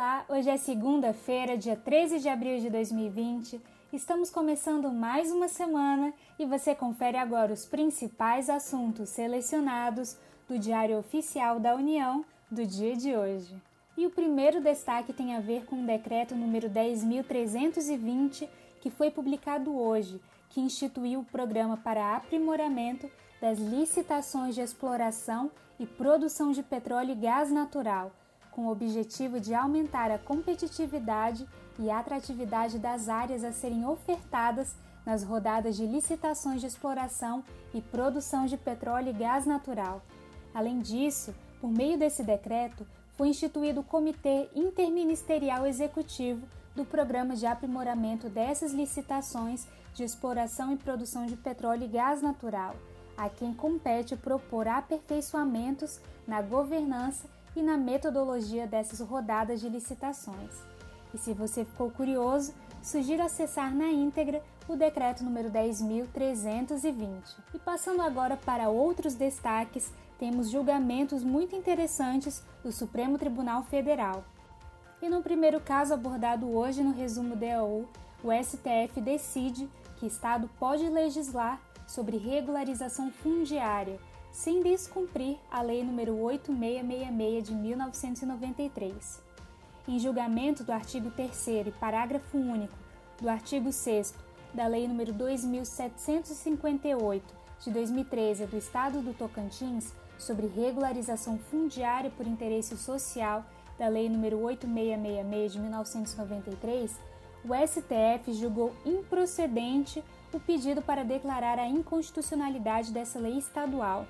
Olá, hoje é segunda-feira, dia 13 de abril de 2020. Estamos começando mais uma semana e você confere agora os principais assuntos selecionados do Diário Oficial da União do dia de hoje. E o primeiro destaque tem a ver com o decreto número 10.320, que foi publicado hoje, que instituiu o programa para aprimoramento das licitações de exploração e produção de petróleo e gás natural com o objetivo de aumentar a competitividade e atratividade das áreas a serem ofertadas nas rodadas de licitações de exploração e produção de petróleo e gás natural. Além disso, por meio desse decreto, foi instituído o Comitê Interministerial Executivo do Programa de Aprimoramento dessas licitações de exploração e produção de petróleo e gás natural, a quem compete propor aperfeiçoamentos na governança e na metodologia dessas rodadas de licitações. E se você ficou curioso, sugiro acessar na íntegra o decreto número 10.320. E passando agora para outros destaques, temos julgamentos muito interessantes do Supremo Tribunal Federal. E no primeiro caso abordado hoje no resumo DAU, o STF decide que Estado pode legislar sobre regularização fundiária sem descumprir a Lei nº 8666 de 1993. Em julgamento do artigo 3 e parágrafo único do artigo 6 da Lei nº 2758 de 2013 do Estado do Tocantins sobre regularização fundiária por interesse social da Lei nº 8666 de 1993, o STF julgou improcedente o pedido para declarar a inconstitucionalidade dessa lei estadual.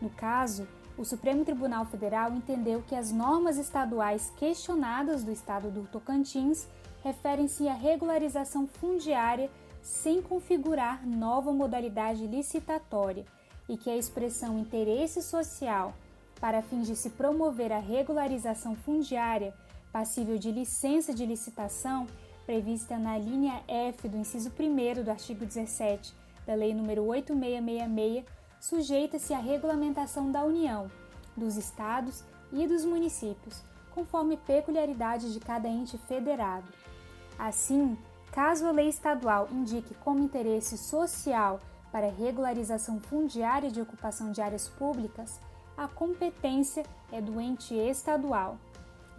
No caso, o Supremo Tribunal Federal entendeu que as normas estaduais questionadas do estado do Tocantins referem-se à regularização fundiária sem configurar nova modalidade licitatória e que a expressão interesse social para fins de se promover a regularização fundiária passível de licença de licitação prevista na linha F do inciso 1 do artigo 17 da Lei nº 8666, sujeita-se à regulamentação da União, dos Estados e dos municípios, conforme peculiaridade de cada ente federado. Assim, caso a lei estadual indique como interesse social para regularização fundiária de ocupação de áreas públicas, a competência é do ente estadual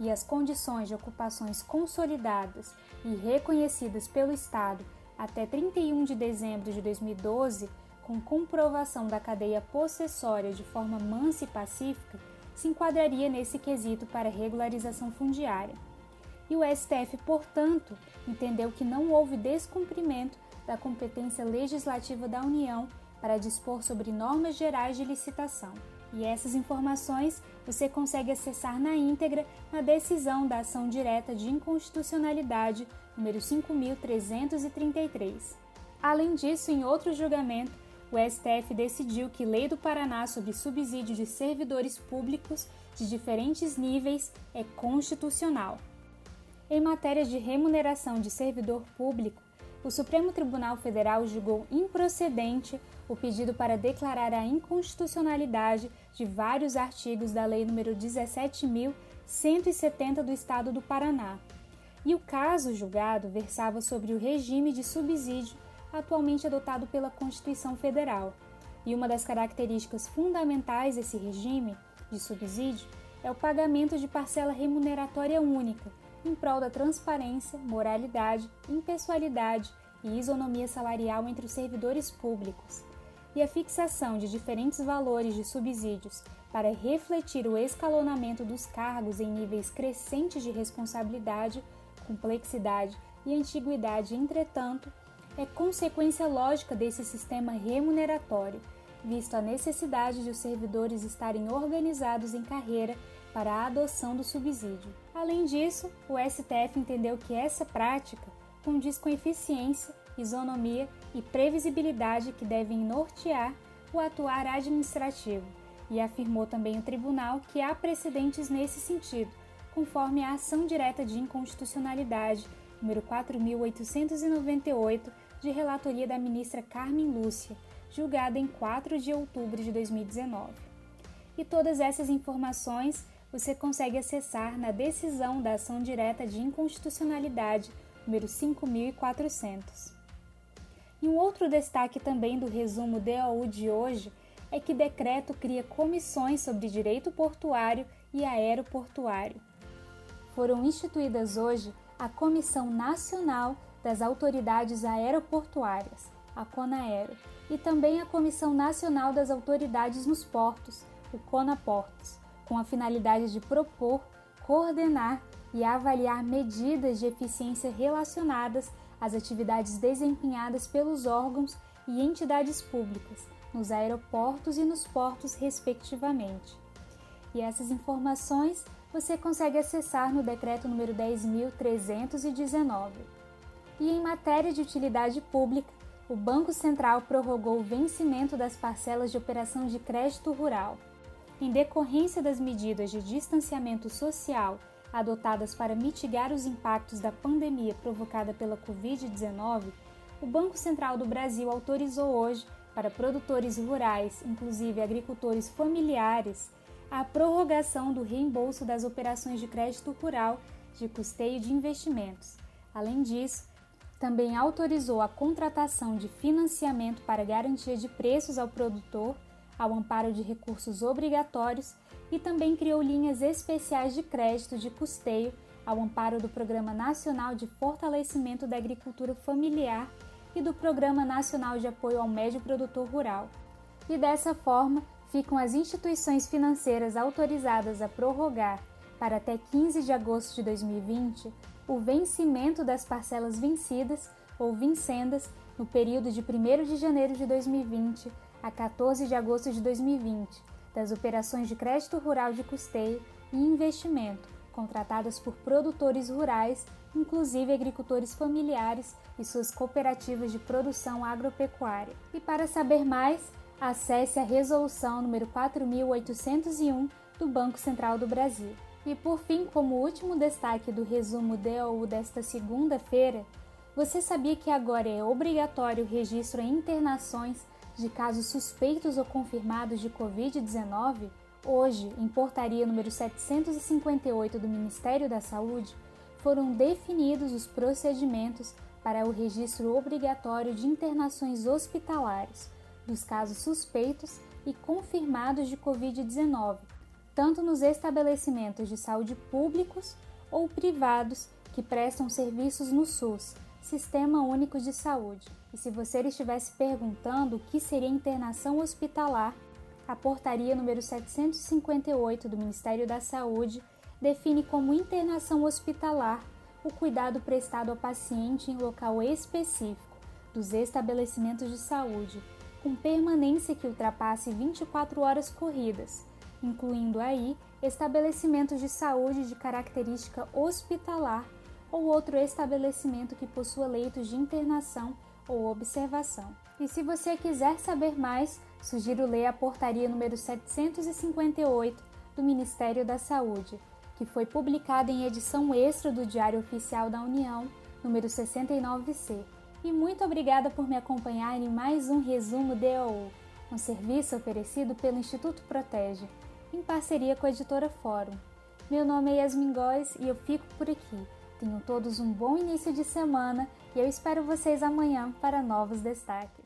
e as condições de ocupações consolidadas e reconhecidas pelo Estado até 31 de dezembro de 2012, com comprovação da cadeia possessória de forma mansa e pacífica, se enquadraria nesse quesito para regularização fundiária. E o STF, portanto, entendeu que não houve descumprimento da competência legislativa da União para dispor sobre normas gerais de licitação. E essas informações você consegue acessar na íntegra na decisão da ação direta de inconstitucionalidade número 5333. Além disso, em outro julgamento, o STF decidiu que Lei do Paraná sobre subsídio de servidores públicos de diferentes níveis é constitucional. Em matéria de remuneração de servidor público, o Supremo Tribunal Federal julgou improcedente o pedido para declarar a inconstitucionalidade de vários artigos da Lei nº 17.170 do Estado do Paraná. E o caso julgado versava sobre o regime de subsídio atualmente adotado pela Constituição Federal. E uma das características fundamentais desse regime de subsídio é o pagamento de parcela remuneratória única, em prol da transparência, moralidade, impessoalidade e isonomia salarial entre os servidores públicos, e a fixação de diferentes valores de subsídios para refletir o escalonamento dos cargos em níveis crescentes de responsabilidade, complexidade e antiguidade, entretanto, é consequência lógica desse sistema remuneratório, visto a necessidade de os servidores estarem organizados em carreira para a adoção do subsídio. Além disso, o STF entendeu que essa prática condiz com eficiência, isonomia e previsibilidade que devem nortear o atuar administrativo, e afirmou também o tribunal que há precedentes nesse sentido, conforme a ação direta de inconstitucionalidade número 4898 de relatoria da ministra Carmen Lúcia, julgada em 4 de outubro de 2019. E todas essas informações você consegue acessar na decisão da ação direta de inconstitucionalidade número 5400. E um outro destaque também do resumo DOU de hoje é que decreto cria comissões sobre direito portuário e aeroportuário. Foram instituídas hoje a Comissão Nacional das Autoridades Aeroportuárias, a CONAERO, e também a Comissão Nacional das Autoridades nos Portos, o CONAPORTOS, com a finalidade de propor, coordenar e avaliar medidas de eficiência relacionadas às atividades desempenhadas pelos órgãos e entidades públicas nos aeroportos e nos portos, respectivamente. E essas informações você consegue acessar no decreto número 10.319. E em matéria de utilidade pública, o Banco Central prorrogou o vencimento das parcelas de operação de crédito rural. Em decorrência das medidas de distanciamento social adotadas para mitigar os impactos da pandemia provocada pela Covid-19, o Banco Central do Brasil autorizou hoje, para produtores rurais, inclusive agricultores familiares, a prorrogação do reembolso das operações de crédito rural de custeio de investimentos. Além disso, também autorizou a contratação de financiamento para garantia de preços ao produtor, ao amparo de recursos obrigatórios e também criou linhas especiais de crédito de custeio ao amparo do Programa Nacional de Fortalecimento da Agricultura Familiar e do Programa Nacional de Apoio ao Médio Produtor Rural. E dessa forma, ficam as instituições financeiras autorizadas a prorrogar, para até 15 de agosto de 2020, o vencimento das parcelas vencidas ou vincendas no período de 1 de janeiro de 2020 a 14 de agosto de 2020, das operações de crédito rural de custeio e investimento contratadas por produtores rurais, inclusive agricultores familiares e suas cooperativas de produção agropecuária. E para saber mais, acesse a resolução número 4801 do Banco Central do Brasil. E por fim, como último destaque do resumo DOU desta segunda-feira, você sabia que agora é obrigatório o registro em internações de casos suspeitos ou confirmados de Covid-19? Hoje, em portaria número 758 do Ministério da Saúde, foram definidos os procedimentos para o registro obrigatório de internações hospitalares dos casos suspeitos e confirmados de Covid-19 tanto nos estabelecimentos de saúde públicos ou privados que prestam serviços no SUS, Sistema Único de Saúde. E se você estivesse perguntando o que seria internação hospitalar, a portaria número 758 do Ministério da Saúde define como internação hospitalar o cuidado prestado ao paciente em local específico dos estabelecimentos de saúde, com permanência que ultrapasse 24 horas corridas, incluindo aí estabelecimentos de saúde de característica hospitalar ou outro estabelecimento que possua leitos de internação ou observação. E se você quiser saber mais, sugiro ler a portaria número 758 do Ministério da Saúde, que foi publicada em edição extra do Diário Oficial da União, número 69C. E muito obrigada por me acompanhar em mais um resumo DOU, um serviço oferecido pelo Instituto Protege em parceria com a editora Fórum. Meu nome é Yasmin Góes e eu fico por aqui. Tenham todos um bom início de semana e eu espero vocês amanhã para novos destaques.